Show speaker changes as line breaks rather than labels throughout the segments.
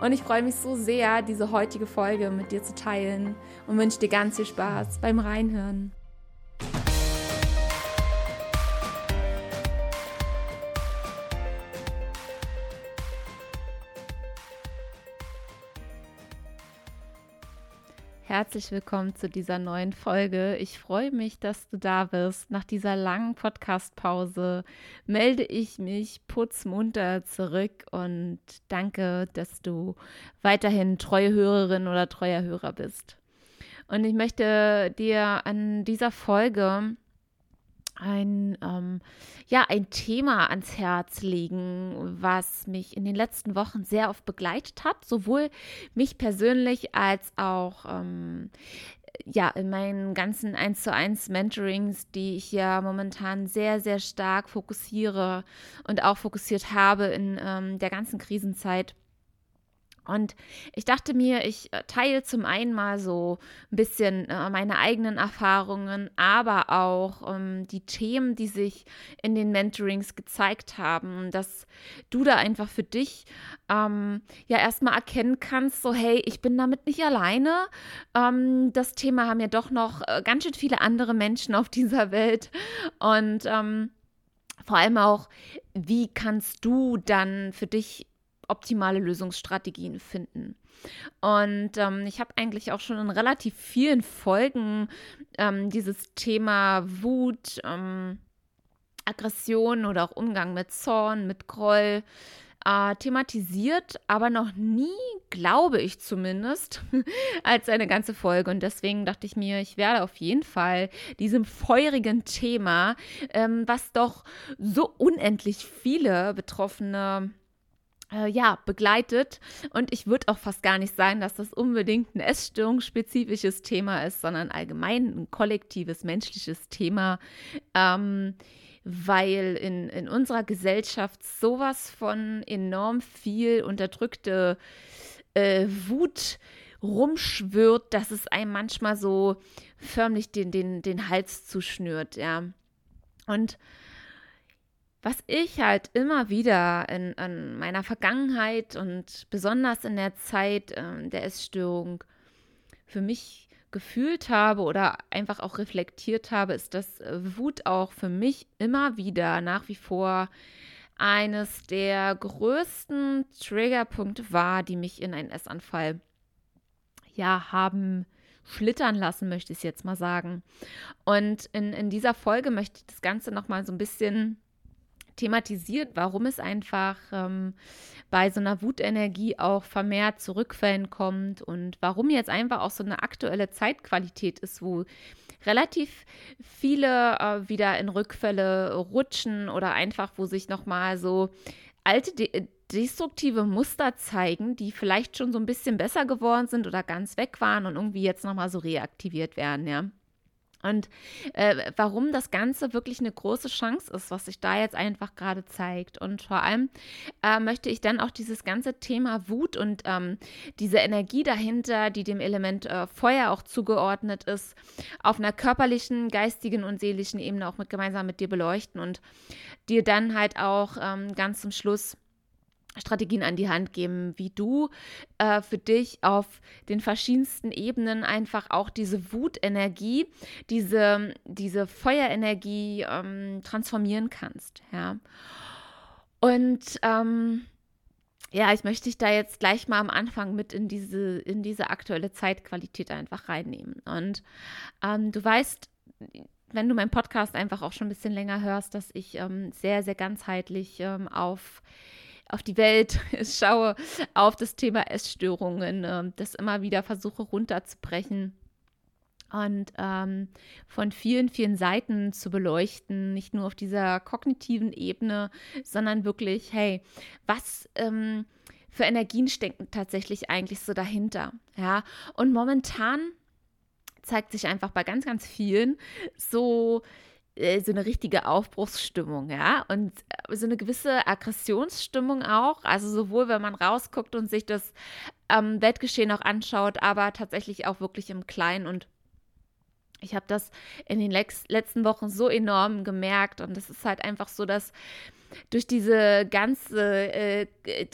Und ich freue mich so sehr, diese heutige Folge mit dir zu teilen und wünsche dir ganz viel Spaß beim Reinhören. Herzlich willkommen zu dieser neuen Folge. Ich freue mich, dass du da bist. Nach dieser langen Podcast-Pause melde ich mich putzmunter zurück und danke, dass du weiterhin treue Hörerin oder treuer Hörer bist. Und ich möchte dir an dieser Folge ein, ähm, ja, ein Thema ans Herz legen, was mich in den letzten Wochen sehr oft begleitet hat, sowohl mich persönlich als auch ähm, ja, in meinen ganzen 1 zu 1 Mentorings, die ich ja momentan sehr, sehr stark fokussiere und auch fokussiert habe in ähm, der ganzen Krisenzeit und ich dachte mir, ich äh, teile zum einen mal so ein bisschen äh, meine eigenen Erfahrungen, aber auch ähm, die Themen, die sich in den Mentorings gezeigt haben, dass du da einfach für dich ähm, ja erstmal erkennen kannst, so hey, ich bin damit nicht alleine. Ähm, das Thema haben ja doch noch äh, ganz schön viele andere Menschen auf dieser Welt. Und ähm, vor allem auch, wie kannst du dann für dich optimale Lösungsstrategien finden. Und ähm, ich habe eigentlich auch schon in relativ vielen Folgen ähm, dieses Thema Wut, ähm, Aggression oder auch Umgang mit Zorn, mit Groll äh, thematisiert, aber noch nie, glaube ich zumindest, als eine ganze Folge. Und deswegen dachte ich mir, ich werde auf jeden Fall diesem feurigen Thema, ähm, was doch so unendlich viele Betroffene äh, ja, begleitet. Und ich würde auch fast gar nicht sagen, dass das unbedingt ein essstörungsspezifisches Thema ist, sondern allgemein ein kollektives menschliches Thema. Ähm, weil in, in unserer Gesellschaft sowas von enorm viel unterdrückte äh, Wut rumschwirrt, dass es einem manchmal so förmlich den, den, den Hals zuschnürt, ja. Und was ich halt immer wieder in, in meiner Vergangenheit und besonders in der Zeit äh, der Essstörung für mich gefühlt habe oder einfach auch reflektiert habe, ist, dass äh, Wut auch für mich immer wieder nach wie vor eines der größten Triggerpunkte war, die mich in einen Essanfall ja haben schlittern lassen, möchte ich jetzt mal sagen. Und in, in dieser Folge möchte ich das Ganze nochmal so ein bisschen thematisiert, warum es einfach ähm, bei so einer Wutenergie auch vermehrt zu Rückfällen kommt und warum jetzt einfach auch so eine aktuelle Zeitqualität ist, wo relativ viele äh, wieder in Rückfälle rutschen oder einfach, wo sich nochmal so alte de destruktive Muster zeigen, die vielleicht schon so ein bisschen besser geworden sind oder ganz weg waren und irgendwie jetzt nochmal so reaktiviert werden, ja. Und äh, warum das Ganze wirklich eine große Chance ist, was sich da jetzt einfach gerade zeigt. Und vor allem äh, möchte ich dann auch dieses ganze Thema Wut und ähm, diese Energie dahinter, die dem Element äh, Feuer auch zugeordnet ist, auf einer körperlichen, geistigen und seelischen Ebene auch mit gemeinsam mit dir beleuchten und dir dann halt auch ähm, ganz zum Schluss Strategien an die Hand geben, wie du äh, für dich auf den verschiedensten Ebenen einfach auch diese Wutenergie, diese, diese Feuerenergie ähm, transformieren kannst. Ja. Und ähm, ja, ich möchte dich da jetzt gleich mal am Anfang mit in diese, in diese aktuelle Zeitqualität einfach reinnehmen. Und ähm, du weißt, wenn du meinen Podcast einfach auch schon ein bisschen länger hörst, dass ich ähm, sehr, sehr ganzheitlich ähm, auf auf die Welt schaue, auf das Thema Essstörungen, äh, das immer wieder versuche runterzubrechen und ähm, von vielen, vielen Seiten zu beleuchten, nicht nur auf dieser kognitiven Ebene, sondern wirklich, hey, was ähm, für Energien stecken tatsächlich eigentlich so dahinter, ja? Und momentan zeigt sich einfach bei ganz, ganz vielen so so eine richtige Aufbruchsstimmung, ja, und äh, so eine gewisse Aggressionsstimmung auch, also sowohl wenn man rausguckt und sich das ähm, Weltgeschehen auch anschaut, aber tatsächlich auch wirklich im Kleinen. Und ich habe das in den letzten Wochen so enorm gemerkt. Und es ist halt einfach so, dass durch diese ganze äh,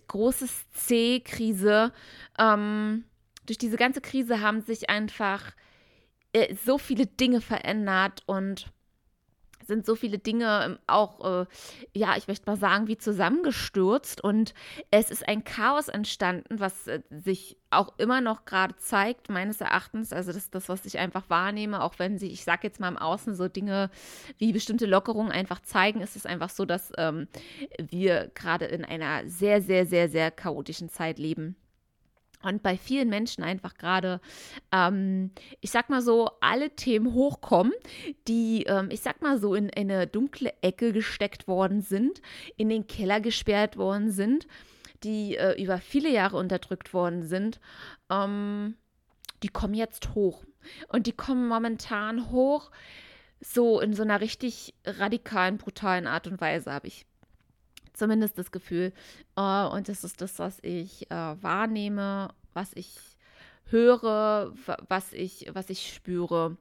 große C-Krise, ähm, durch diese ganze Krise haben sich einfach äh, so viele Dinge verändert und sind so viele Dinge ähm, auch, äh, ja, ich möchte mal sagen, wie zusammengestürzt und es ist ein Chaos entstanden, was äh, sich auch immer noch gerade zeigt, meines Erachtens. Also das ist das, was ich einfach wahrnehme, auch wenn sich, ich sage jetzt mal im Außen so Dinge wie bestimmte Lockerungen einfach zeigen, ist es einfach so, dass ähm, wir gerade in einer sehr, sehr, sehr, sehr chaotischen Zeit leben. Und bei vielen Menschen einfach gerade, ähm, ich sag mal so, alle Themen hochkommen, die, ähm, ich sag mal so, in eine dunkle Ecke gesteckt worden sind, in den Keller gesperrt worden sind, die äh, über viele Jahre unterdrückt worden sind, ähm, die kommen jetzt hoch. Und die kommen momentan hoch, so in so einer richtig radikalen, brutalen Art und Weise, habe ich zumindest das Gefühl. Uh, und das ist das, was ich uh, wahrnehme, was ich höre, was ich, was ich spüre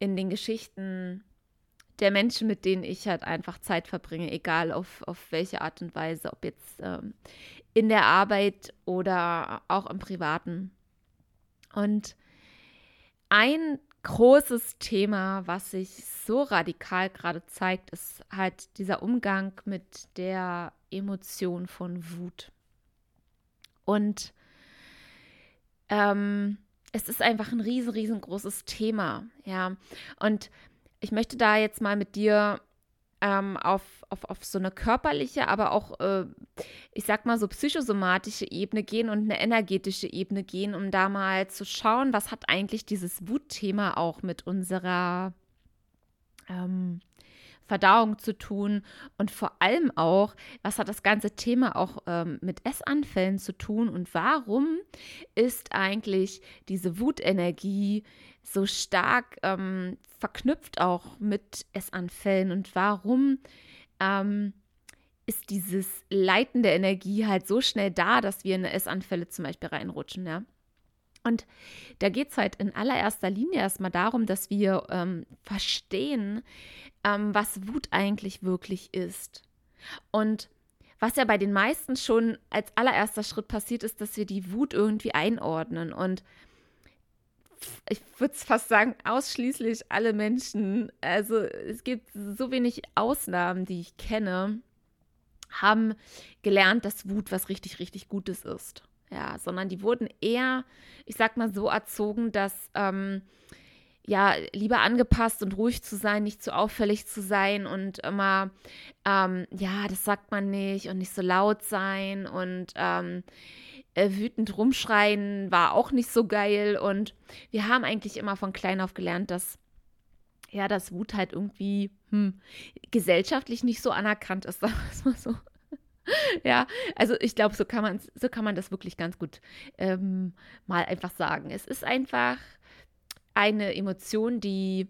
in den Geschichten der Menschen, mit denen ich halt einfach Zeit verbringe, egal auf, auf welche Art und Weise, ob jetzt ähm, in der Arbeit oder auch im Privaten. Und ein großes Thema, was sich so radikal gerade zeigt, ist halt dieser Umgang mit der Emotion von Wut. Und ähm, es ist einfach ein riesen, riesengroßes Thema, ja. Und ich möchte da jetzt mal mit dir ähm, auf, auf, auf so eine körperliche, aber auch, äh, ich sag mal, so psychosomatische Ebene gehen und eine energetische Ebene gehen, um da mal zu schauen, was hat eigentlich dieses Wutthema auch mit unserer ähm, Verdauung zu tun und vor allem auch, was hat das ganze Thema auch ähm, mit Essanfällen zu tun und warum ist eigentlich diese Wutenergie so stark ähm, verknüpft auch mit Essanfällen und warum ähm, ist dieses Leiten der Energie halt so schnell da, dass wir in Essanfälle zum Beispiel reinrutschen, ja. Und da geht es halt in allererster Linie erstmal darum, dass wir ähm, verstehen, ähm, was Wut eigentlich wirklich ist. Und was ja bei den meisten schon als allererster Schritt passiert ist, dass wir die Wut irgendwie einordnen. Und ich würde fast sagen, ausschließlich alle Menschen, also es gibt so wenig Ausnahmen, die ich kenne, haben gelernt, dass Wut was richtig, richtig Gutes ist. Ja, sondern die wurden eher, ich sag mal so erzogen, dass ähm, ja, lieber angepasst und ruhig zu sein, nicht zu auffällig zu sein und immer, ähm, ja, das sagt man nicht und nicht so laut sein und ähm, äh, wütend rumschreien war auch nicht so geil. Und wir haben eigentlich immer von klein auf gelernt, dass ja, dass Wut halt irgendwie hm, gesellschaftlich nicht so anerkannt ist, sagen wir es mal so. ja, also ich glaube, so kann man so kann man das wirklich ganz gut ähm, mal einfach sagen. Es ist einfach eine Emotion, die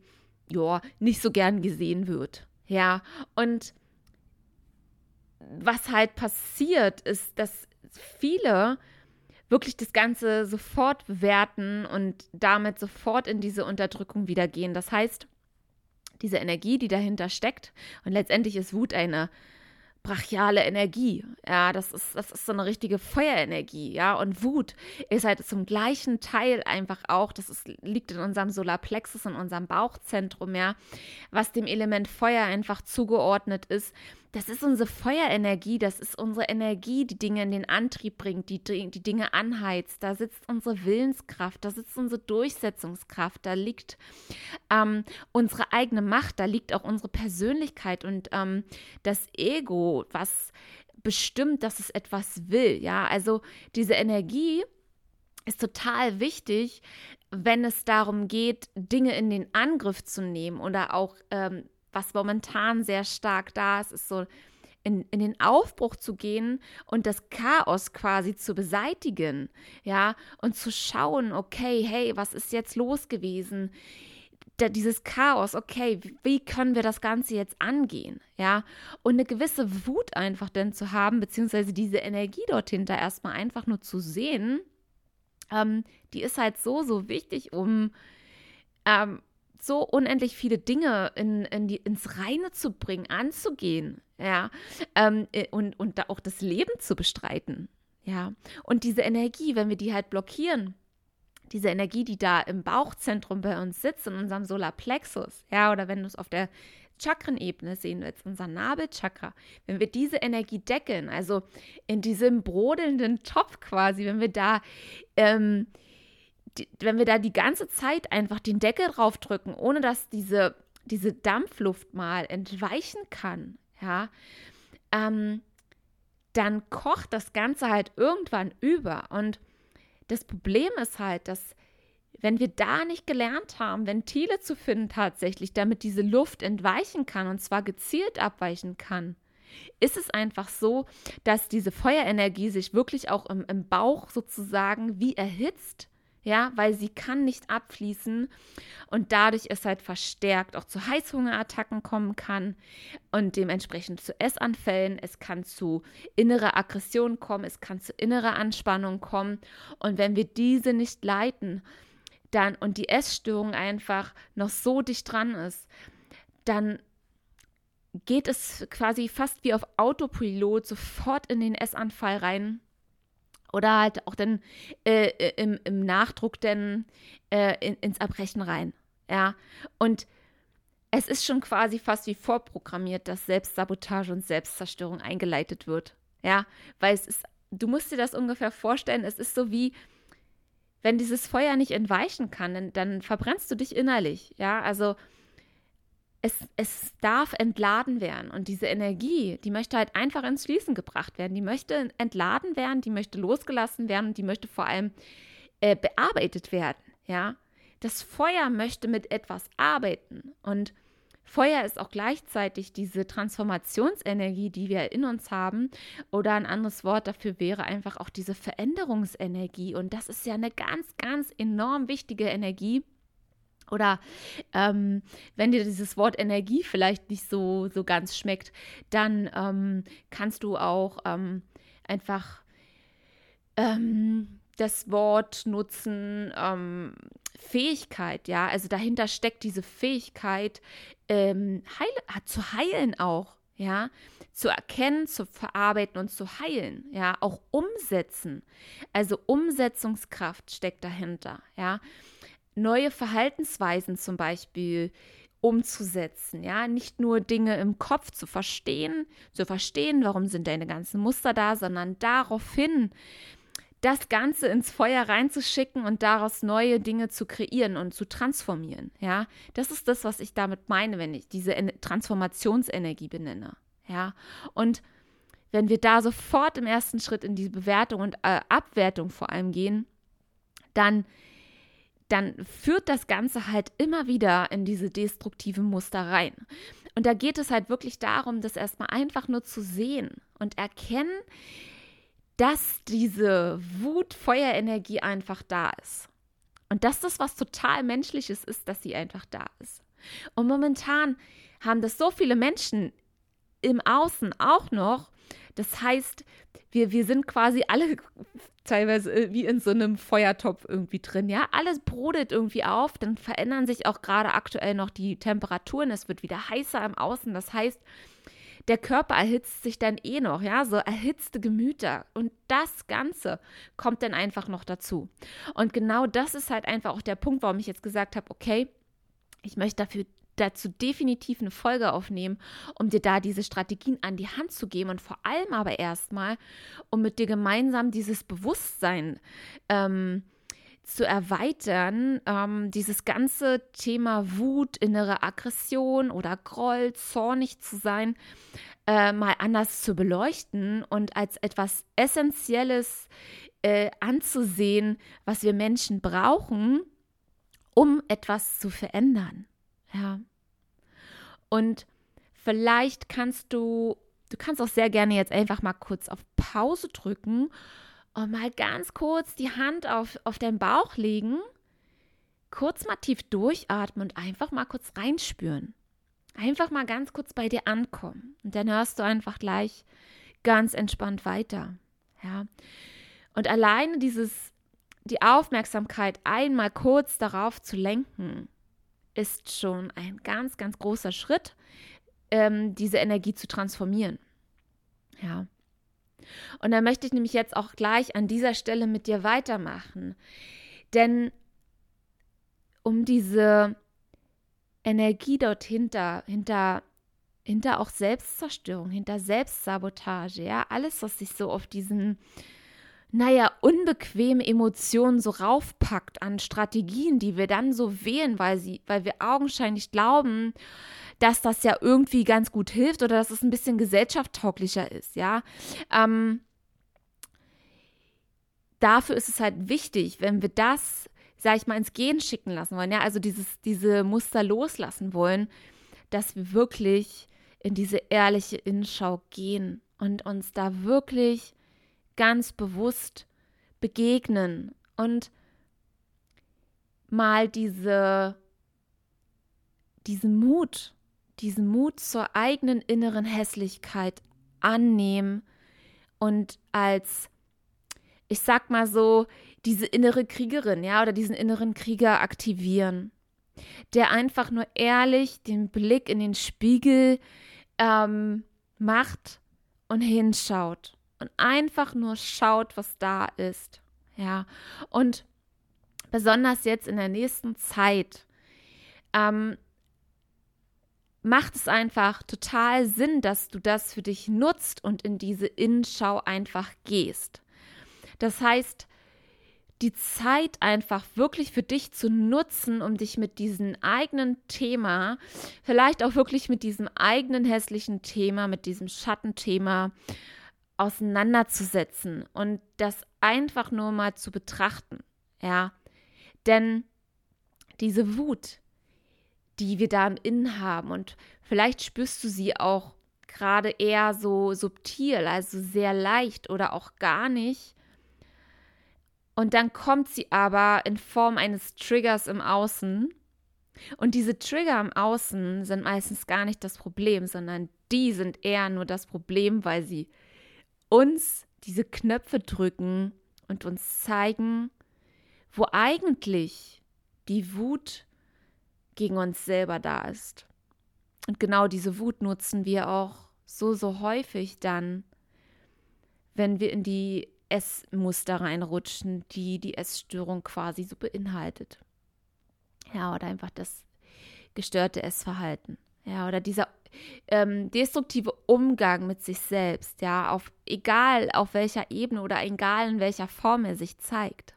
ja nicht so gern gesehen wird. Ja, und was halt passiert, ist, dass viele wirklich das Ganze sofort bewerten und damit sofort in diese Unterdrückung wieder gehen. Das heißt, diese Energie, die dahinter steckt, und letztendlich ist Wut eine brachiale Energie. Ja, das ist, das ist so eine richtige Feuerenergie, ja. Und Wut ist halt zum gleichen Teil einfach auch, das ist, liegt in unserem Solarplexus, in unserem Bauchzentrum, ja, was dem Element Feuer einfach zugeordnet ist. Das ist unsere Feuerenergie, das ist unsere Energie, die Dinge in den Antrieb bringt, die, die Dinge anheizt. Da sitzt unsere Willenskraft, da sitzt unsere Durchsetzungskraft, da liegt ähm, unsere eigene Macht, da liegt auch unsere Persönlichkeit und ähm, das Ego, was bestimmt, dass es etwas will. Ja, also diese Energie ist total wichtig, wenn es darum geht, Dinge in den Angriff zu nehmen oder auch ähm, was momentan sehr stark da ist, ist so in, in den Aufbruch zu gehen und das Chaos quasi zu beseitigen, ja, und zu schauen, okay, hey, was ist jetzt los gewesen? Dieses Chaos, okay, wie können wir das Ganze jetzt angehen, ja, und eine gewisse Wut einfach denn zu haben, beziehungsweise diese Energie dorthin da erstmal einfach nur zu sehen, ähm, die ist halt so, so wichtig, um ähm, so unendlich viele Dinge in, in die, ins Reine zu bringen, anzugehen, ja, ähm, äh, und, und da auch das Leben zu bestreiten, ja. Und diese Energie, wenn wir die halt blockieren, diese Energie, die da im Bauchzentrum bei uns sitzt, in unserem Solarplexus, ja, oder wenn du es auf der Chakrenebene sehen willst, unser Nabelchakra, wenn wir diese Energie deckeln, also in diesem brodelnden Topf quasi, wenn wir da ähm, die, wenn wir da die ganze Zeit einfach den Deckel drauf drücken, ohne dass diese, diese Dampfluft mal entweichen kann, ja, ähm, dann kocht das Ganze halt irgendwann über. Und das Problem ist halt, dass wenn wir da nicht gelernt haben, Ventile zu finden tatsächlich, damit diese Luft entweichen kann und zwar gezielt abweichen kann, ist es einfach so, dass diese Feuerenergie sich wirklich auch im, im Bauch sozusagen wie erhitzt ja, weil sie kann nicht abfließen und dadurch es halt verstärkt auch zu Heißhungerattacken kommen kann und dementsprechend zu Essanfällen. Es kann zu innerer Aggression kommen, es kann zu innerer Anspannung kommen und wenn wir diese nicht leiten, dann und die Essstörung einfach noch so dicht dran ist, dann geht es quasi fast wie auf Autopilot sofort in den Essanfall rein oder halt auch dann äh, äh, im, im, Nachdruck dann äh, in, ins Erbrechen rein. Ja. Und es ist schon quasi fast wie vorprogrammiert, dass Selbstsabotage und Selbstzerstörung eingeleitet wird. Ja, weil es ist, du musst dir das ungefähr vorstellen, es ist so wie, wenn dieses Feuer nicht entweichen kann, dann, dann verbrennst du dich innerlich. Ja, also es, es darf entladen werden. Und diese Energie, die möchte halt einfach ins Fließen gebracht werden. Die möchte entladen werden, die möchte losgelassen werden und die möchte vor allem äh, bearbeitet werden. Ja, das Feuer möchte mit etwas arbeiten. Und Feuer ist auch gleichzeitig diese Transformationsenergie, die wir in uns haben. Oder ein anderes Wort dafür wäre einfach auch diese Veränderungsenergie. Und das ist ja eine ganz, ganz enorm wichtige Energie oder ähm, wenn dir dieses Wort Energie vielleicht nicht so, so ganz schmeckt, dann ähm, kannst du auch ähm, einfach ähm, das Wort nutzen, ähm, Fähigkeit, ja. Also dahinter steckt diese Fähigkeit, ähm, heil zu heilen auch, ja. Zu erkennen, zu verarbeiten und zu heilen, ja. Auch umsetzen. Also Umsetzungskraft steckt dahinter, ja neue Verhaltensweisen zum Beispiel umzusetzen, ja, nicht nur Dinge im Kopf zu verstehen, zu verstehen, warum sind deine ganzen Muster da, sondern daraufhin das Ganze ins Feuer reinzuschicken und daraus neue Dinge zu kreieren und zu transformieren, ja. Das ist das, was ich damit meine, wenn ich diese Transformationsenergie benenne, ja. Und wenn wir da sofort im ersten Schritt in die Bewertung und äh, Abwertung vor allem gehen, dann dann führt das Ganze halt immer wieder in diese destruktiven Muster rein. Und da geht es halt wirklich darum, das erstmal einfach nur zu sehen und erkennen, dass diese Wut, Feuerenergie einfach da ist. Und dass das was total Menschliches ist, dass sie einfach da ist. Und momentan haben das so viele Menschen im Außen auch noch. Das heißt, wir, wir sind quasi alle teilweise äh, wie in so einem Feuertopf irgendwie drin. Ja, alles brodelt irgendwie auf. Dann verändern sich auch gerade aktuell noch die Temperaturen. Es wird wieder heißer im Außen. Das heißt, der Körper erhitzt sich dann eh noch, ja, so erhitzte Gemüter. Und das Ganze kommt dann einfach noch dazu. Und genau das ist halt einfach auch der Punkt, warum ich jetzt gesagt habe, okay, ich möchte dafür dazu definitiv eine Folge aufnehmen, um dir da diese Strategien an die Hand zu geben und vor allem aber erstmal, um mit dir gemeinsam dieses Bewusstsein ähm, zu erweitern, ähm, dieses ganze Thema Wut, innere Aggression oder Groll, zornig zu sein, äh, mal anders zu beleuchten und als etwas Essentielles äh, anzusehen, was wir Menschen brauchen, um etwas zu verändern. Ja. Und vielleicht kannst du du kannst auch sehr gerne jetzt einfach mal kurz auf Pause drücken und mal ganz kurz die Hand auf, auf deinen Bauch legen, kurz mal tief durchatmen und einfach mal kurz reinspüren. Einfach mal ganz kurz bei dir ankommen. Und dann hörst du einfach gleich ganz entspannt weiter. Ja. Und alleine dieses, die Aufmerksamkeit einmal kurz darauf zu lenken, ist schon ein ganz, ganz großer Schritt, ähm, diese Energie zu transformieren. Ja. Und da möchte ich nämlich jetzt auch gleich an dieser Stelle mit dir weitermachen. Denn um diese Energie dort hinter, hinter, hinter auch Selbstzerstörung, hinter Selbstsabotage, ja, alles, was sich so auf diesen, naja, unbequeme Emotionen so raufpackt an Strategien, die wir dann so wählen, weil sie, weil wir augenscheinlich glauben, dass das ja irgendwie ganz gut hilft oder dass es ein bisschen gesellschaftstauglicher ist, ja. Ähm, dafür ist es halt wichtig, wenn wir das, sag ich mal, ins Gehen schicken lassen wollen, ja, also dieses, diese Muster loslassen wollen, dass wir wirklich in diese ehrliche Innenschau gehen und uns da wirklich ganz bewusst begegnen und mal diese, diesen Mut diesen Mut zur eigenen inneren Hässlichkeit annehmen und als, ich sag mal so, diese innere Kriegerin, ja, oder diesen inneren Krieger aktivieren, der einfach nur ehrlich den Blick in den Spiegel ähm, macht und hinschaut und einfach nur schaut, was da ist, ja, und besonders jetzt in der nächsten Zeit, ähm, macht es einfach total Sinn, dass du das für dich nutzt und in diese Innenschau einfach gehst. Das heißt, die Zeit einfach wirklich für dich zu nutzen, um dich mit diesem eigenen Thema, vielleicht auch wirklich mit diesem eigenen hässlichen Thema, mit diesem Schattenthema auseinanderzusetzen und das einfach nur mal zu betrachten. Ja, denn diese Wut, die wir da im Innen haben. Und vielleicht spürst du sie auch gerade eher so subtil, also sehr leicht oder auch gar nicht. Und dann kommt sie aber in Form eines Triggers im Außen. Und diese Trigger im Außen sind meistens gar nicht das Problem, sondern die sind eher nur das Problem, weil sie uns diese Knöpfe drücken und uns zeigen, wo eigentlich die Wut gegen uns selber da ist. Und genau diese Wut nutzen wir auch so, so häufig dann, wenn wir in die Essmuster reinrutschen, die die Essstörung quasi so beinhaltet. Ja, oder einfach das gestörte Essverhalten. Ja, oder dieser ähm, destruktive Umgang mit sich selbst, ja, auf egal auf welcher Ebene oder egal in welcher Form er sich zeigt.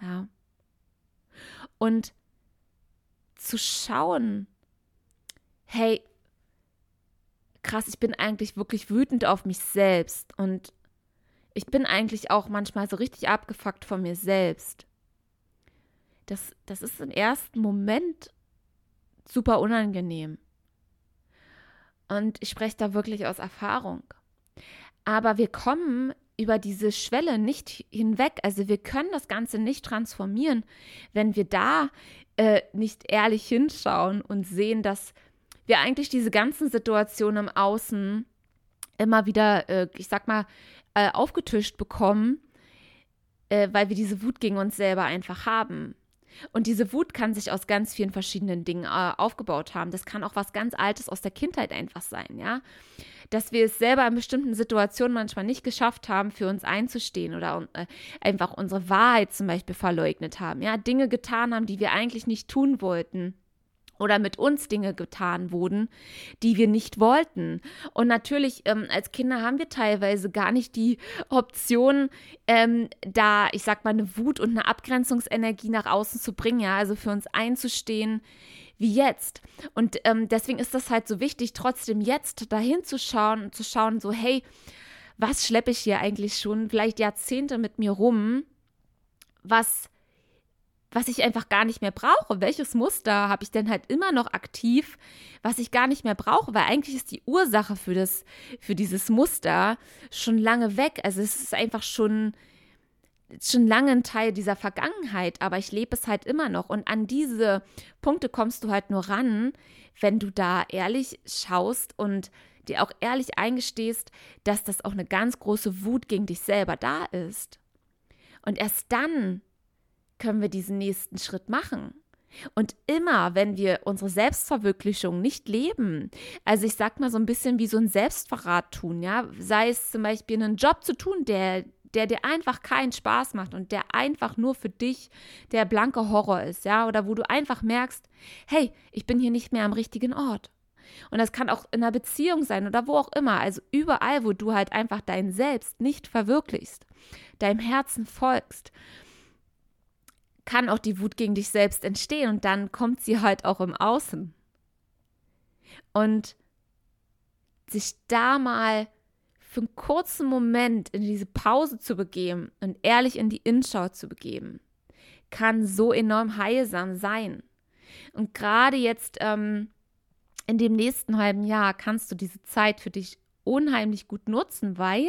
Ja. Und zu schauen, hey, krass, ich bin eigentlich wirklich wütend auf mich selbst und ich bin eigentlich auch manchmal so richtig abgefuckt von mir selbst. Das, das ist im ersten Moment super unangenehm. Und ich spreche da wirklich aus Erfahrung. Aber wir kommen über diese Schwelle nicht hinweg. Also wir können das Ganze nicht transformieren, wenn wir da äh, nicht ehrlich hinschauen und sehen, dass wir eigentlich diese ganzen Situationen im Außen immer wieder, äh, ich sag mal, äh, aufgetischt bekommen, äh, weil wir diese Wut gegen uns selber einfach haben. Und diese Wut kann sich aus ganz vielen verschiedenen Dingen äh, aufgebaut haben. Das kann auch was ganz Altes aus der Kindheit einfach sein, ja? Dass wir es selber in bestimmten Situationen manchmal nicht geschafft haben, für uns einzustehen oder äh, einfach unsere Wahrheit zum Beispiel verleugnet haben, ja, Dinge getan haben, die wir eigentlich nicht tun wollten oder mit uns Dinge getan wurden, die wir nicht wollten. Und natürlich, ähm, als Kinder haben wir teilweise gar nicht die Option, ähm, da, ich sag mal, eine Wut und eine Abgrenzungsenergie nach außen zu bringen, ja, also für uns einzustehen, wie jetzt. Und ähm, deswegen ist das halt so wichtig, trotzdem jetzt dahin zu schauen und zu schauen, so, hey, was schleppe ich hier eigentlich schon vielleicht Jahrzehnte mit mir rum, was was ich einfach gar nicht mehr brauche. Welches Muster habe ich denn halt immer noch aktiv, was ich gar nicht mehr brauche? Weil eigentlich ist die Ursache für, das, für dieses Muster schon lange weg. Also es ist einfach schon, schon lange ein Teil dieser Vergangenheit, aber ich lebe es halt immer noch. Und an diese Punkte kommst du halt nur ran, wenn du da ehrlich schaust und dir auch ehrlich eingestehst, dass das auch eine ganz große Wut gegen dich selber da ist. Und erst dann können wir diesen nächsten Schritt machen. Und immer, wenn wir unsere Selbstverwirklichung nicht leben, also ich sag mal so ein bisschen wie so ein Selbstverrat tun, ja, sei es zum Beispiel einen Job zu tun, der, der dir einfach keinen Spaß macht und der einfach nur für dich der blanke Horror ist, ja, oder wo du einfach merkst, hey, ich bin hier nicht mehr am richtigen Ort. Und das kann auch in einer Beziehung sein oder wo auch immer, also überall, wo du halt einfach dein Selbst nicht verwirklichst, deinem Herzen folgst kann auch die Wut gegen dich selbst entstehen und dann kommt sie halt auch im Außen. Und sich da mal für einen kurzen Moment in diese Pause zu begeben und ehrlich in die Innenschau zu begeben, kann so enorm heilsam sein. Und gerade jetzt ähm, in dem nächsten halben Jahr kannst du diese Zeit für dich unheimlich gut nutzen, weil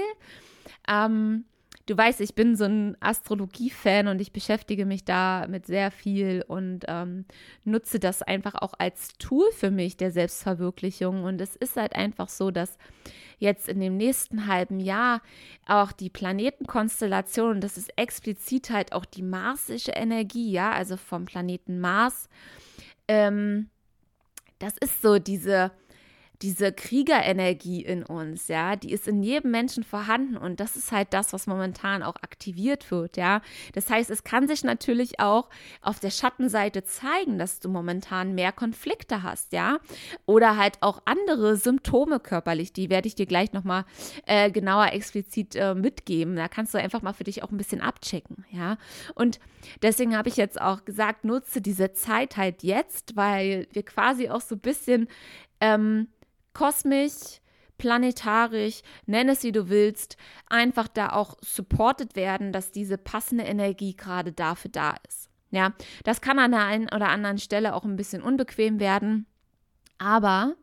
ähm, du weißt, ich bin so ein Astrologie-Fan und ich beschäftige mich da mit sehr viel und ähm, nutze das einfach auch als Tool für mich der Selbstverwirklichung. Und es ist halt einfach so, dass jetzt in dem nächsten halben Jahr auch die Planetenkonstellation, das ist explizit halt auch die marsische Energie, ja, also vom Planeten Mars, ähm, das ist so diese diese Kriegerenergie in uns, ja, die ist in jedem Menschen vorhanden und das ist halt das, was momentan auch aktiviert wird, ja. Das heißt, es kann sich natürlich auch auf der Schattenseite zeigen, dass du momentan mehr Konflikte hast, ja, oder halt auch andere Symptome körperlich, die werde ich dir gleich nochmal äh, genauer explizit äh, mitgeben. Da kannst du einfach mal für dich auch ein bisschen abchecken, ja. Und deswegen habe ich jetzt auch gesagt, nutze diese Zeit halt jetzt, weil wir quasi auch so ein bisschen ähm, kosmisch, planetarisch, nenn es wie du willst, einfach da auch supported werden, dass diese passende Energie gerade dafür da ist. Ja, das kann an der einen oder anderen Stelle auch ein bisschen unbequem werden, aber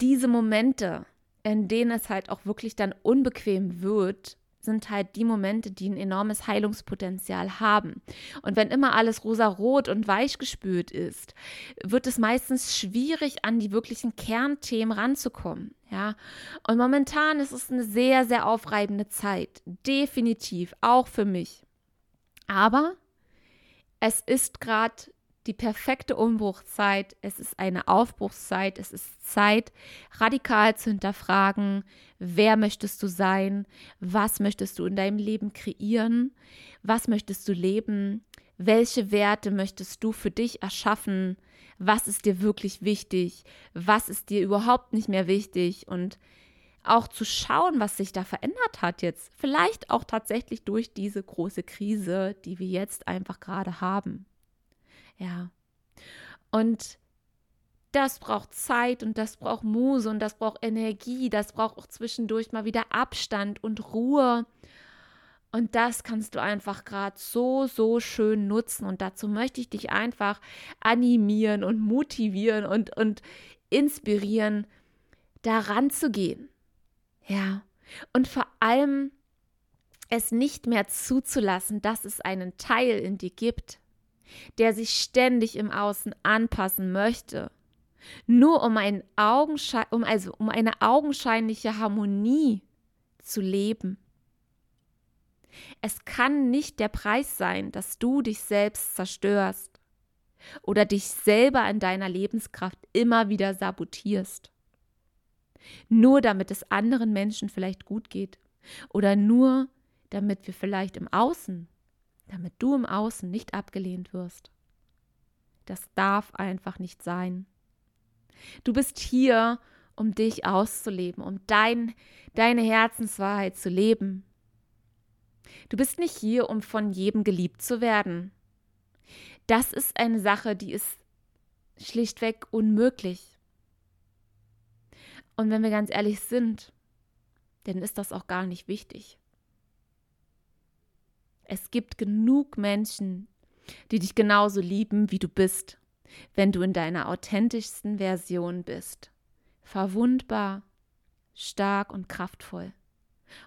diese Momente, in denen es halt auch wirklich dann unbequem wird, sind halt die Momente, die ein enormes Heilungspotenzial haben. Und wenn immer alles rosarot und weich gespült ist, wird es meistens schwierig, an die wirklichen Kernthemen ranzukommen. Ja, und momentan ist es eine sehr, sehr aufreibende Zeit. Definitiv, auch für mich. Aber es ist gerade die perfekte Umbruchzeit. Es ist eine Aufbruchszeit. Es ist Zeit, radikal zu hinterfragen, wer möchtest du sein, was möchtest du in deinem Leben kreieren, was möchtest du leben, welche Werte möchtest du für dich erschaffen, was ist dir wirklich wichtig, was ist dir überhaupt nicht mehr wichtig und auch zu schauen, was sich da verändert hat jetzt. Vielleicht auch tatsächlich durch diese große Krise, die wir jetzt einfach gerade haben. Ja. Und das braucht Zeit und das braucht Muse und das braucht Energie, das braucht auch zwischendurch mal wieder Abstand und Ruhe. Und das kannst du einfach gerade so, so schön nutzen. Und dazu möchte ich dich einfach animieren und motivieren und, und inspirieren, daran zu gehen. Ja. Und vor allem es nicht mehr zuzulassen, dass es einen Teil in dir gibt, der sich ständig im Außen anpassen möchte, nur um, ein Augenschein, um, also, um eine augenscheinliche Harmonie zu leben. Es kann nicht der Preis sein, dass du dich selbst zerstörst oder dich selber in deiner Lebenskraft immer wieder sabotierst. Nur damit es anderen Menschen vielleicht gut geht oder nur damit wir vielleicht im Außen damit du im Außen nicht abgelehnt wirst. Das darf einfach nicht sein. Du bist hier, um dich auszuleben, um dein, deine Herzenswahrheit zu leben. Du bist nicht hier, um von jedem geliebt zu werden. Das ist eine Sache, die ist schlichtweg unmöglich. Und wenn wir ganz ehrlich sind, dann ist das auch gar nicht wichtig. Es gibt genug Menschen, die dich genauso lieben, wie du bist, wenn du in deiner authentischsten Version bist. Verwundbar, stark und kraftvoll.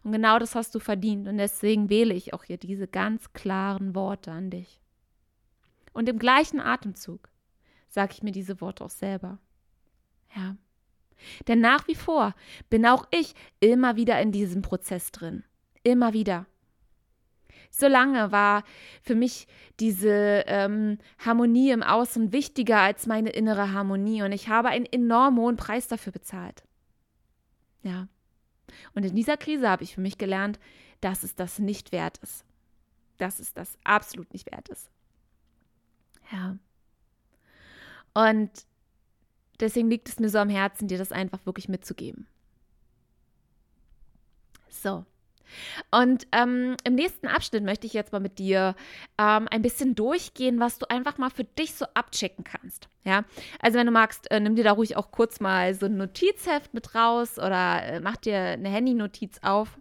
Und genau das hast du verdient und deswegen wähle ich auch hier diese ganz klaren Worte an dich. Und im gleichen Atemzug sage ich mir diese Worte auch selber. Ja. Denn nach wie vor bin auch ich immer wieder in diesem Prozess drin. Immer wieder. Solange war für mich diese ähm, Harmonie im Außen wichtiger als meine innere Harmonie und ich habe einen enorm hohen Preis dafür bezahlt. Ja. Und in dieser Krise habe ich für mich gelernt, dass es das nicht wert ist. Dass es das absolut nicht wert ist. Ja. Und deswegen liegt es mir so am Herzen, dir das einfach wirklich mitzugeben. So. Und ähm, im nächsten Abschnitt möchte ich jetzt mal mit dir ähm, ein bisschen durchgehen, was du einfach mal für dich so abchecken kannst. Ja, also wenn du magst, äh, nimm dir da ruhig auch kurz mal so ein Notizheft mit raus oder äh, mach dir eine Handy-Notiz auf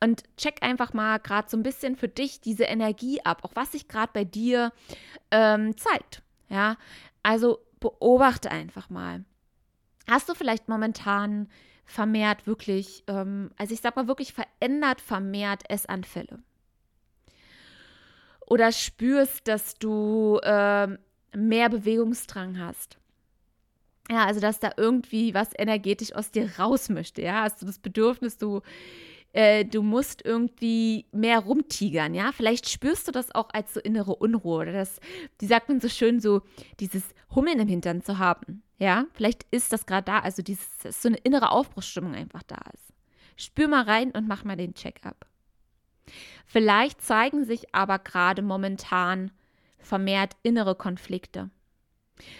und check einfach mal gerade so ein bisschen für dich diese Energie ab, auch was sich gerade bei dir ähm, zeigt. Ja, also beobachte einfach mal. Hast du vielleicht momentan vermehrt wirklich, ähm, also ich sag mal wirklich verändert vermehrt Essanfälle. Oder spürst, dass du ähm, mehr Bewegungsdrang hast. Ja, also dass da irgendwie was energetisch aus dir raus möchte. Ja, hast du das Bedürfnis, du äh, du musst irgendwie mehr rumtigern, ja. Vielleicht spürst du das auch als so innere Unruhe oder das, die sagt man so schön, so dieses Hummeln im Hintern zu haben, ja. Vielleicht ist das gerade da, also dieses, so eine innere Aufbruchsstimmung einfach da ist. Spür mal rein und mach mal den Check-up. Vielleicht zeigen sich aber gerade momentan vermehrt innere Konflikte.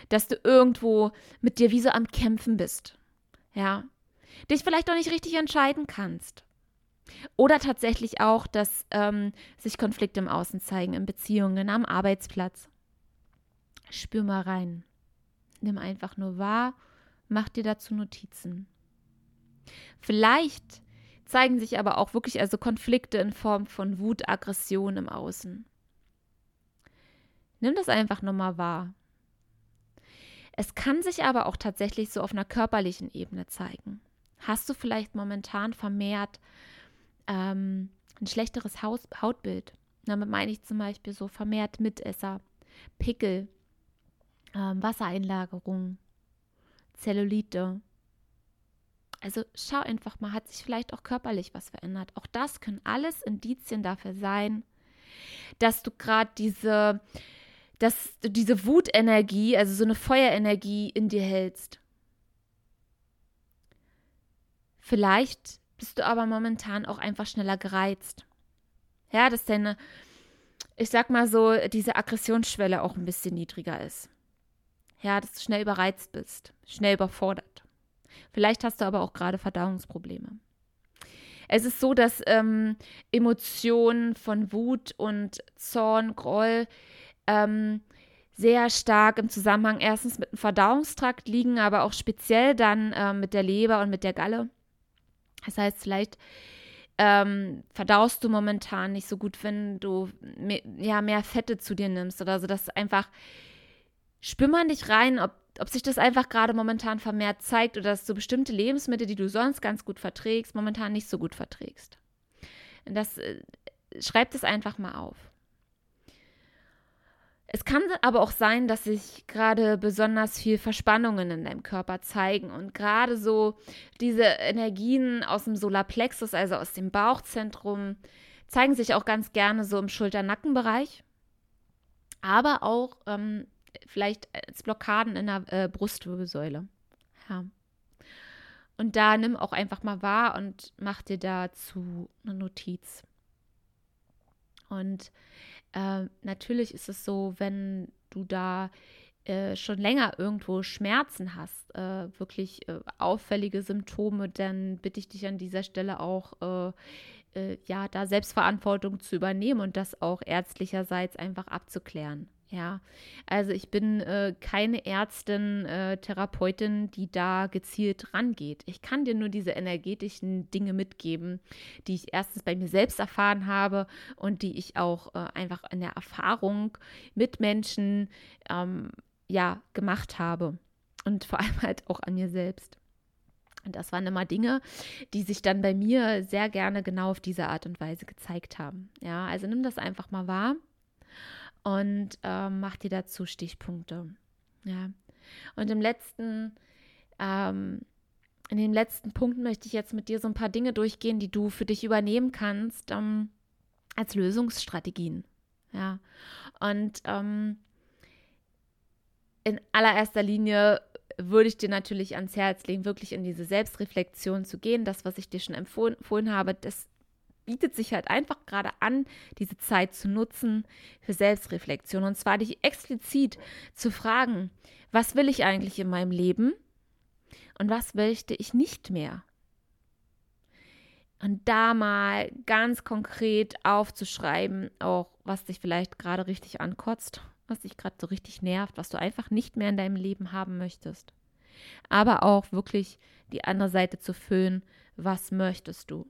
Dass du irgendwo mit dir wie so am Kämpfen bist. Ja. Dich vielleicht auch nicht richtig entscheiden kannst. Oder tatsächlich auch, dass ähm, sich Konflikte im Außen zeigen, in Beziehungen, am Arbeitsplatz. Spür mal rein. Nimm einfach nur wahr, mach dir dazu Notizen. Vielleicht zeigen sich aber auch wirklich also Konflikte in Form von Wut, Aggression im Außen. Nimm das einfach nur mal wahr. Es kann sich aber auch tatsächlich so auf einer körperlichen Ebene zeigen. Hast du vielleicht momentan vermehrt ähm, ein schlechteres Haus Hautbild. Damit meine ich zum Beispiel so vermehrt Mitesser, Pickel, ähm, Wassereinlagerung, Zellulite. Also schau einfach mal, hat sich vielleicht auch körperlich was verändert. Auch das können alles Indizien dafür sein, dass du gerade diese, dass du diese Wutenergie, also so eine Feuerenergie in dir hältst. Vielleicht bist du aber momentan auch einfach schneller gereizt. Ja, dass deine, ich sag mal so, diese Aggressionsschwelle auch ein bisschen niedriger ist. Ja, dass du schnell überreizt bist, schnell überfordert. Vielleicht hast du aber auch gerade Verdauungsprobleme. Es ist so, dass ähm, Emotionen von Wut und Zorn, Groll ähm, sehr stark im Zusammenhang erstens mit dem Verdauungstrakt liegen, aber auch speziell dann äh, mit der Leber und mit der Galle. Das heißt, vielleicht ähm, verdaust du momentan nicht so gut, wenn du mehr, ja, mehr Fette zu dir nimmst oder so, dass einfach spür mal nicht rein, ob, ob sich das einfach gerade momentan vermehrt zeigt oder dass du bestimmte Lebensmittel, die du sonst ganz gut verträgst, momentan nicht so gut verträgst. Das äh, schreib das einfach mal auf. Es kann aber auch sein, dass sich gerade besonders viel Verspannungen in deinem Körper zeigen und gerade so diese Energien aus dem Solarplexus, also aus dem Bauchzentrum, zeigen sich auch ganz gerne so im Schulter-Nackenbereich, aber auch ähm, vielleicht als Blockaden in der äh, Brustwirbelsäule. Ja. Und da nimm auch einfach mal wahr und mach dir dazu eine Notiz. Und äh, natürlich ist es so, wenn du da äh, schon länger irgendwo Schmerzen hast, äh, wirklich äh, auffällige Symptome, dann bitte ich dich an dieser Stelle auch, äh, ja, da Selbstverantwortung zu übernehmen und das auch ärztlicherseits einfach abzuklären. Ja, also ich bin äh, keine Ärztin, äh, Therapeutin, die da gezielt rangeht. Ich kann dir nur diese energetischen Dinge mitgeben, die ich erstens bei mir selbst erfahren habe und die ich auch äh, einfach in der Erfahrung mit Menschen ähm, ja gemacht habe und vor allem halt auch an mir selbst. Und das waren immer Dinge, die sich dann bei mir sehr gerne genau auf diese Art und Weise gezeigt haben. Ja, also nimm das einfach mal wahr und ähm, mach dir dazu Stichpunkte. Ja. Und im letzten, ähm, in den letzten Punkten möchte ich jetzt mit dir so ein paar Dinge durchgehen, die du für dich übernehmen kannst ähm, als Lösungsstrategien. Ja. Und ähm, in allererster Linie würde ich dir natürlich ans Herz legen, wirklich in diese Selbstreflexion zu gehen. Das, was ich dir schon empfohlen habe, das bietet sich halt einfach gerade an, diese Zeit zu nutzen für Selbstreflexion. Und zwar dich explizit zu fragen, was will ich eigentlich in meinem Leben und was möchte ich nicht mehr? Und da mal ganz konkret aufzuschreiben, auch was dich vielleicht gerade richtig ankotzt, was dich gerade so richtig nervt, was du einfach nicht mehr in deinem Leben haben möchtest. Aber auch wirklich die andere Seite zu füllen, was möchtest du?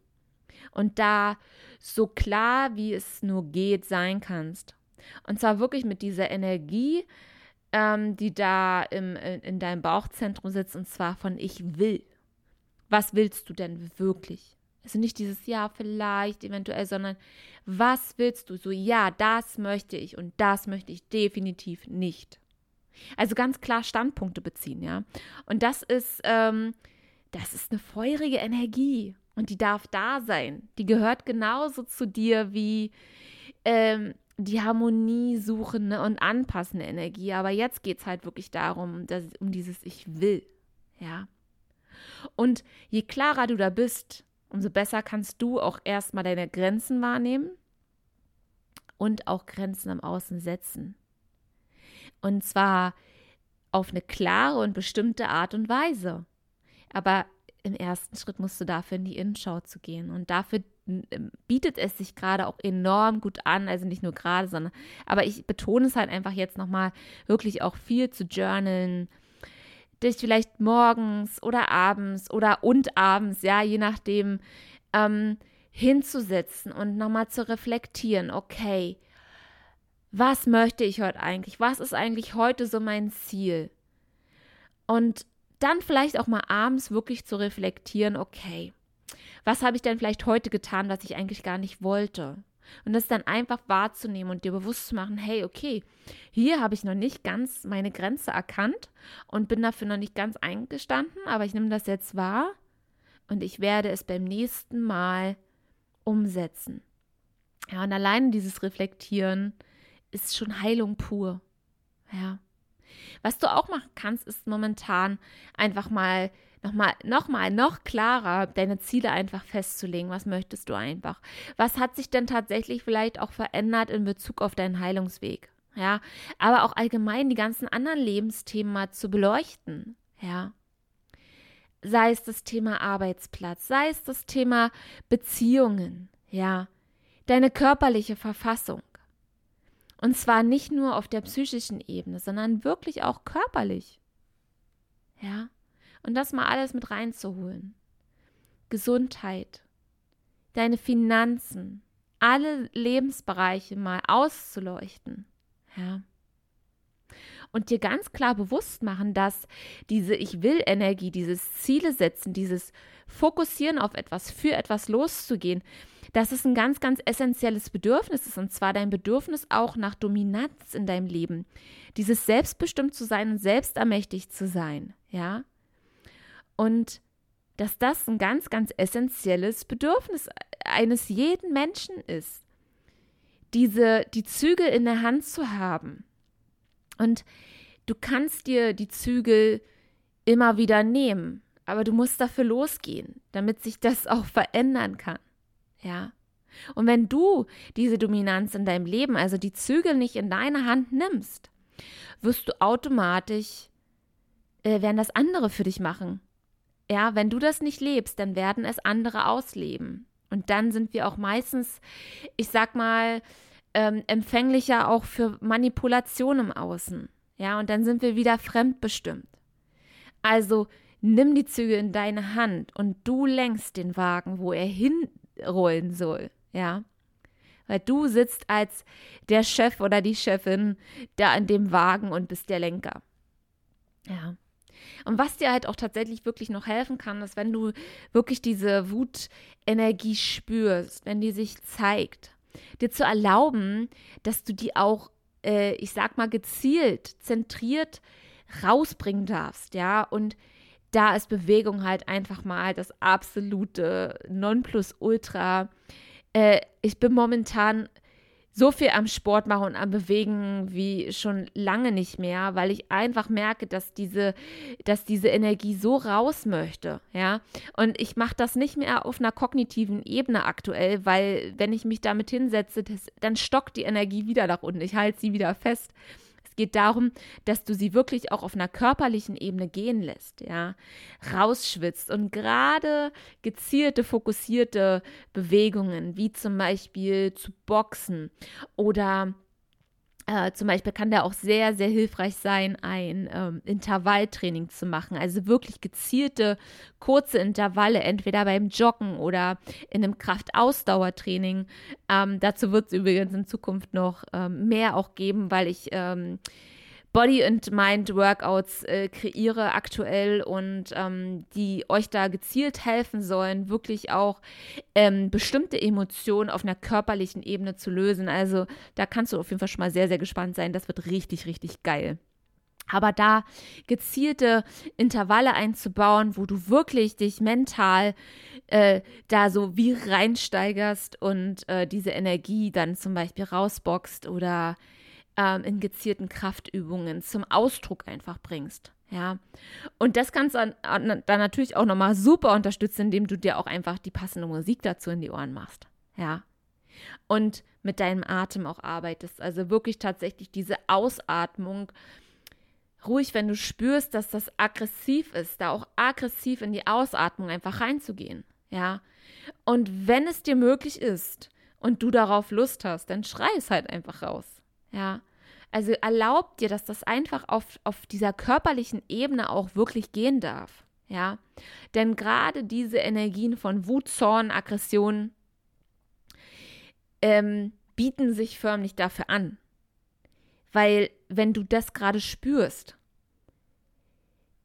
Und da so klar, wie es nur geht, sein kannst. Und zwar wirklich mit dieser Energie, ähm, die da im, in, in deinem Bauchzentrum sitzt, und zwar von ich will. Was willst du denn wirklich? Also nicht dieses Ja, vielleicht, eventuell, sondern was willst du? So, ja, das möchte ich und das möchte ich definitiv nicht. Also ganz klar Standpunkte beziehen, ja. Und das ist, ähm, das ist eine feurige Energie. Und die darf da sein. Die gehört genauso zu dir wie ähm, die harmoniesuchende und anpassende Energie. Aber jetzt geht es halt wirklich darum, dass, um dieses Ich will. Ja. Und je klarer du da bist, umso besser kannst du auch erstmal deine Grenzen wahrnehmen und auch Grenzen am Außen setzen. Und zwar auf eine klare und bestimmte Art und Weise. Aber im ersten Schritt musst du dafür in die Innenschau zu gehen. Und dafür ähm, bietet es sich gerade auch enorm gut an, also nicht nur gerade, sondern, aber ich betone es halt einfach jetzt nochmal, wirklich auch viel zu journalen, dich vielleicht morgens oder abends oder und abends, ja, je nachdem, ähm, hinzusetzen und nochmal zu reflektieren, okay, was möchte ich heute eigentlich? Was ist eigentlich heute so mein Ziel? Und dann vielleicht auch mal abends wirklich zu reflektieren, okay, was habe ich denn vielleicht heute getan, was ich eigentlich gar nicht wollte? Und das dann einfach wahrzunehmen und dir bewusst zu machen, hey, okay, hier habe ich noch nicht ganz meine Grenze erkannt und bin dafür noch nicht ganz eingestanden, aber ich nehme das jetzt wahr und ich werde es beim nächsten Mal umsetzen. Ja, und allein dieses Reflektieren ist schon Heilung pur. Ja. Was du auch machen kannst, ist momentan einfach mal nochmal, nochmal, noch klarer deine Ziele einfach festzulegen. Was möchtest du einfach? Was hat sich denn tatsächlich vielleicht auch verändert in Bezug auf deinen Heilungsweg? Ja, aber auch allgemein die ganzen anderen Lebensthemen mal zu beleuchten. Ja, sei es das Thema Arbeitsplatz, sei es das Thema Beziehungen. Ja, deine körperliche Verfassung. Und zwar nicht nur auf der psychischen Ebene, sondern wirklich auch körperlich. Ja? Und das mal alles mit reinzuholen. Gesundheit, deine Finanzen, alle Lebensbereiche mal auszuleuchten. Ja? Und dir ganz klar bewusst machen, dass diese Ich will Energie, dieses Ziele setzen, dieses Fokussieren auf etwas, für etwas loszugehen, dass es ein ganz, ganz essentielles Bedürfnis ist, und zwar dein Bedürfnis auch nach Dominanz in deinem Leben. Dieses selbstbestimmt zu sein und selbstermächtigt zu sein, ja. Und dass das ein ganz, ganz essentielles Bedürfnis eines jeden Menschen ist. Diese, die Zügel in der Hand zu haben. Und du kannst dir die Zügel immer wieder nehmen, aber du musst dafür losgehen, damit sich das auch verändern kann. Ja. Und wenn du diese Dominanz in deinem Leben, also die Zügel nicht in deine Hand nimmst, wirst du automatisch, äh, werden das andere für dich machen. Ja, wenn du das nicht lebst, dann werden es andere ausleben. Und dann sind wir auch meistens, ich sag mal, ähm, empfänglicher auch für Manipulation im Außen. Ja, und dann sind wir wieder fremdbestimmt. Also nimm die Züge in deine Hand und du lenkst den Wagen, wo er hinrollen soll. Ja, weil du sitzt als der Chef oder die Chefin da in dem Wagen und bist der Lenker. Ja. Und was dir halt auch tatsächlich wirklich noch helfen kann, ist, wenn du wirklich diese Wutenergie spürst, wenn die sich zeigt, dir zu erlauben, dass du die auch, äh, ich sag mal, gezielt, zentriert rausbringen darfst, ja, und da ist Bewegung halt einfach mal das absolute Nonplusultra. Äh, ich bin momentan so viel am Sport machen und am Bewegen wie schon lange nicht mehr, weil ich einfach merke, dass diese, dass diese Energie so raus möchte, ja. Und ich mache das nicht mehr auf einer kognitiven Ebene aktuell, weil wenn ich mich damit hinsetze, das, dann stockt die Energie wieder nach unten. Ich halte sie wieder fest geht darum, dass du sie wirklich auch auf einer körperlichen Ebene gehen lässt, ja, rausschwitzt und gerade gezielte, fokussierte Bewegungen, wie zum Beispiel zu boxen oder äh, zum Beispiel kann da auch sehr, sehr hilfreich sein, ein ähm, Intervalltraining zu machen. Also wirklich gezielte, kurze Intervalle, entweder beim Joggen oder in einem Kraftausdauertraining. Ähm, dazu wird es übrigens in Zukunft noch ähm, mehr auch geben, weil ich ähm, Body and Mind Workouts äh, kreiere aktuell und ähm, die euch da gezielt helfen sollen, wirklich auch ähm, bestimmte Emotionen auf einer körperlichen Ebene zu lösen. Also da kannst du auf jeden Fall schon mal sehr, sehr gespannt sein. Das wird richtig, richtig geil. Aber da gezielte Intervalle einzubauen, wo du wirklich dich mental äh, da so wie reinsteigerst und äh, diese Energie dann zum Beispiel rausboxt oder ähm, in gezielten Kraftübungen zum Ausdruck einfach bringst. Ja, und das kannst du dann, natürlich auch nochmal super unterstützen, indem du dir auch einfach die passende Musik dazu in die Ohren machst. Ja, und mit deinem Atem auch arbeitest. Also wirklich tatsächlich diese Ausatmung. Ruhig, wenn du spürst, dass das aggressiv ist, da auch aggressiv in die Ausatmung einfach reinzugehen. Ja, und wenn es dir möglich ist und du darauf Lust hast, dann schrei es halt einfach raus. Ja, also erlaubt dir, dass das einfach auf, auf dieser körperlichen Ebene auch wirklich gehen darf. Ja, denn gerade diese Energien von Wut, Zorn, Aggression ähm, bieten sich förmlich dafür an. Weil wenn du das gerade spürst,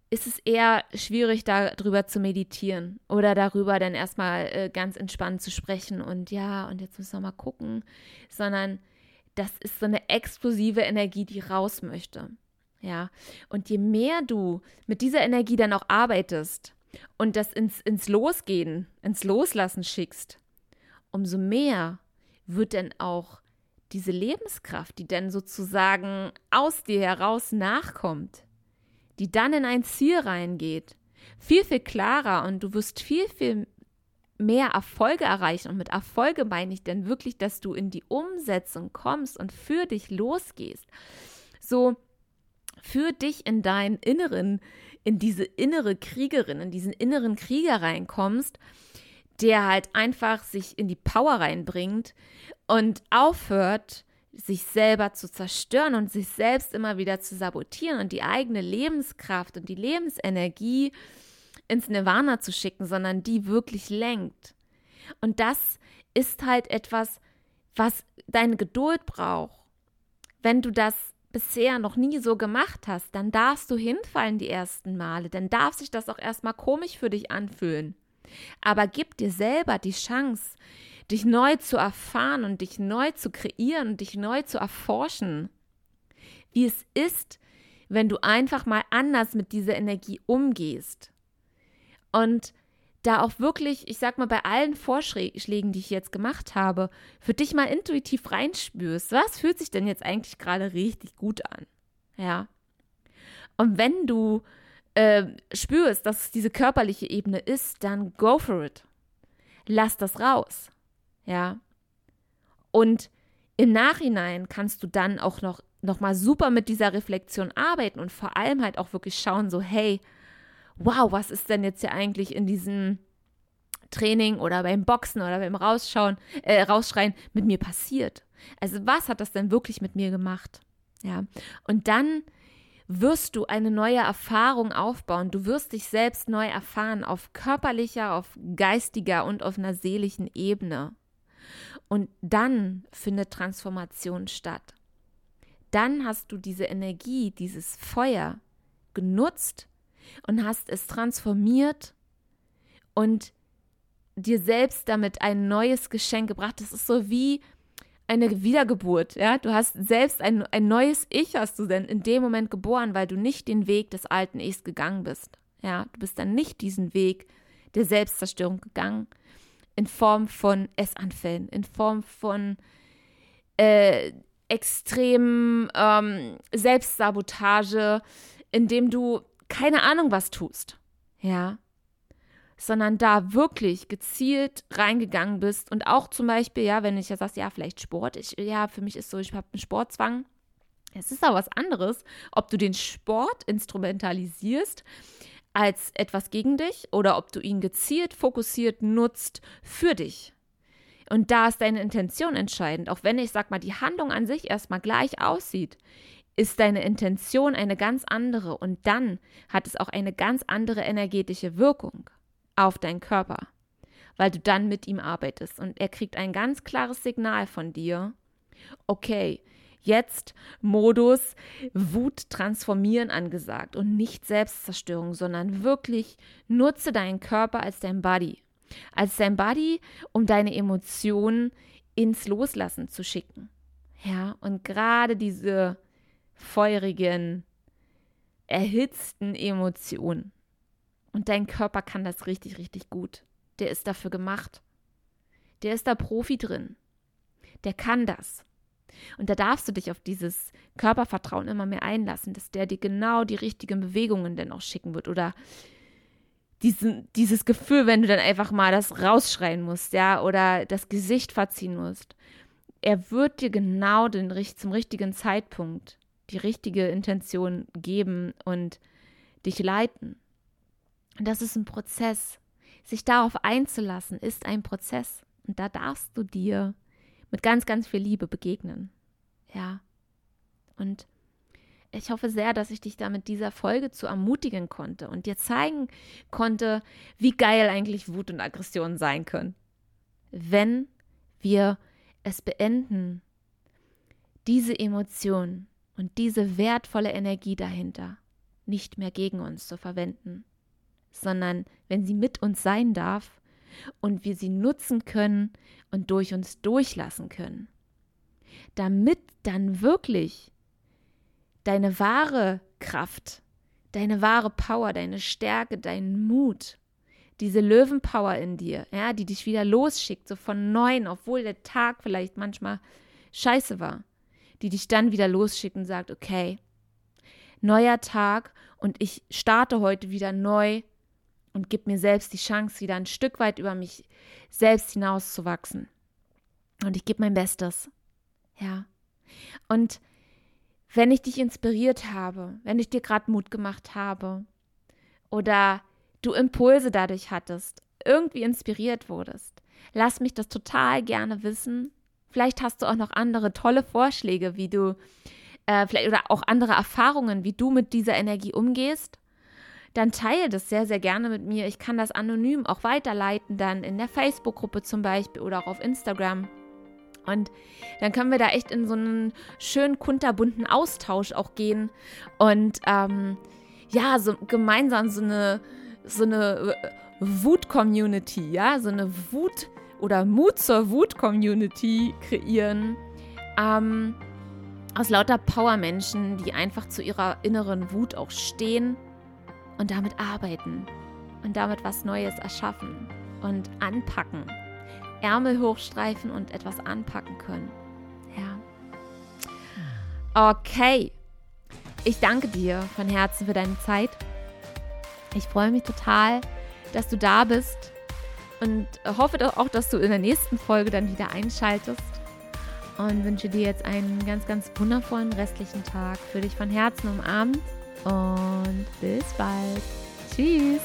ist es eher schwierig, darüber zu meditieren oder darüber dann erstmal äh, ganz entspannt zu sprechen und ja, und jetzt müssen wir mal gucken, sondern das ist so eine explosive Energie, die raus möchte. Ja, und je mehr du mit dieser Energie dann auch arbeitest und das ins, ins Losgehen, ins Loslassen schickst, umso mehr wird dann auch diese Lebenskraft, die dann sozusagen aus dir heraus nachkommt, die dann in ein Ziel reingeht, viel, viel klarer und du wirst viel, viel mehr Erfolge erreichen. Und mit Erfolge meine ich dann wirklich, dass du in die Umsetzung kommst und für dich losgehst. So für dich in deinen Inneren, in diese innere Kriegerin, in diesen inneren Krieger reinkommst, der halt einfach sich in die Power reinbringt und aufhört, sich selber zu zerstören und sich selbst immer wieder zu sabotieren und die eigene Lebenskraft und die Lebensenergie ins Nirvana zu schicken, sondern die wirklich lenkt. Und das ist halt etwas, was deine Geduld braucht. Wenn du das bisher noch nie so gemacht hast, dann darfst du hinfallen die ersten Male, dann darf sich das auch erstmal komisch für dich anfühlen. Aber gib dir selber die Chance, dich neu zu erfahren und dich neu zu kreieren und dich neu zu erforschen. Wie es ist, wenn du einfach mal anders mit dieser Energie umgehst. Und da auch wirklich, ich sag mal, bei allen Vorschlägen, die ich jetzt gemacht habe, für dich mal intuitiv reinspürst, was fühlt sich denn jetzt eigentlich gerade richtig gut an? Ja. Und wenn du äh, spürst, dass es diese körperliche Ebene ist, dann go for it. Lass das raus. Ja. Und im Nachhinein kannst du dann auch noch, noch mal super mit dieser Reflexion arbeiten und vor allem halt auch wirklich schauen, so, hey, wow, was ist denn jetzt hier eigentlich in diesem Training oder beim Boxen oder beim Rausschauen, äh, Rausschreien mit mir passiert? Also was hat das denn wirklich mit mir gemacht? Ja, und dann wirst du eine neue Erfahrung aufbauen. Du wirst dich selbst neu erfahren auf körperlicher, auf geistiger und auf einer seelischen Ebene. Und dann findet Transformation statt. Dann hast du diese Energie, dieses Feuer genutzt und hast es transformiert und dir selbst damit ein neues Geschenk gebracht. Das ist so wie eine Wiedergeburt, ja. Du hast selbst ein, ein neues Ich hast du denn in dem Moment geboren, weil du nicht den Weg des alten Ichs gegangen bist. Ja, du bist dann nicht diesen Weg der Selbstzerstörung gegangen, in Form von Essanfällen, in Form von äh, extremen ähm, Selbstsabotage, indem du keine Ahnung was tust. Ja, sondern da wirklich gezielt reingegangen bist und auch zum Beispiel, ja, wenn ich ja sagst, ja, vielleicht Sport, ich, ja, für mich ist so, ich habe einen Sportzwang. Es ist aber was anderes, ob du den Sport instrumentalisierst als etwas gegen dich oder ob du ihn gezielt, fokussiert nutzt für dich. Und da ist deine Intention entscheidend. Auch wenn ich sag mal, die Handlung an sich erstmal gleich aussieht, ist deine Intention eine ganz andere und dann hat es auch eine ganz andere energetische Wirkung auf deinen Körper, weil du dann mit ihm arbeitest und er kriegt ein ganz klares Signal von dir. Okay, jetzt Modus Wut transformieren angesagt und nicht Selbstzerstörung, sondern wirklich nutze deinen Körper als dein Body. Als dein Body, um deine Emotionen ins Loslassen zu schicken. Ja, und gerade diese feurigen, erhitzten Emotionen, und dein Körper kann das richtig, richtig gut. Der ist dafür gemacht. Der ist da Profi drin. Der kann das. Und da darfst du dich auf dieses Körpervertrauen immer mehr einlassen, dass der dir genau die richtigen Bewegungen dann auch schicken wird. Oder diesen, dieses Gefühl, wenn du dann einfach mal das rausschreien musst, ja, oder das Gesicht verziehen musst. Er wird dir genau den, zum richtigen Zeitpunkt die richtige Intention geben und dich leiten. Und das ist ein Prozess. Sich darauf einzulassen, ist ein Prozess. Und da darfst du dir mit ganz, ganz viel Liebe begegnen. Ja. Und ich hoffe sehr, dass ich dich da mit dieser Folge zu ermutigen konnte und dir zeigen konnte, wie geil eigentlich Wut und Aggression sein können. Wenn wir es beenden, diese Emotion und diese wertvolle Energie dahinter nicht mehr gegen uns zu verwenden sondern wenn sie mit uns sein darf und wir sie nutzen können und durch uns durchlassen können. Damit dann wirklich deine wahre Kraft, deine wahre Power, deine Stärke, dein Mut, diese Löwenpower in dir, ja, die dich wieder losschickt, so von neuem, obwohl der Tag vielleicht manchmal scheiße war, die dich dann wieder losschickt und sagt, okay, neuer Tag und ich starte heute wieder neu und gib mir selbst die Chance, wieder ein Stück weit über mich selbst hinauszuwachsen. Und ich gebe mein Bestes. Ja. Und wenn ich dich inspiriert habe, wenn ich dir gerade Mut gemacht habe oder du Impulse dadurch hattest, irgendwie inspiriert wurdest, lass mich das total gerne wissen. Vielleicht hast du auch noch andere tolle Vorschläge, wie du äh, vielleicht oder auch andere Erfahrungen, wie du mit dieser Energie umgehst dann teile das sehr, sehr gerne mit mir. Ich kann das anonym auch weiterleiten, dann in der Facebook-Gruppe zum Beispiel oder auch auf Instagram. Und dann können wir da echt in so einen schönen, kunterbunten Austausch auch gehen und ähm, ja, so gemeinsam so eine, so eine äh, Wut-Community, ja, so eine Wut- oder Mut zur Wut-Community kreieren. Ähm, aus lauter Power-Menschen, die einfach zu ihrer inneren Wut auch stehen und damit arbeiten und damit was Neues erschaffen und anpacken. Ärmel hochstreifen und etwas anpacken können. Ja. Okay. Ich danke dir von Herzen für deine Zeit. Ich freue mich total, dass du da bist und hoffe auch, dass du in der nächsten Folge dann wieder einschaltest und wünsche dir jetzt einen ganz, ganz wundervollen restlichen Tag. Für dich von Herzen umarmt und bis bald. Tschüss.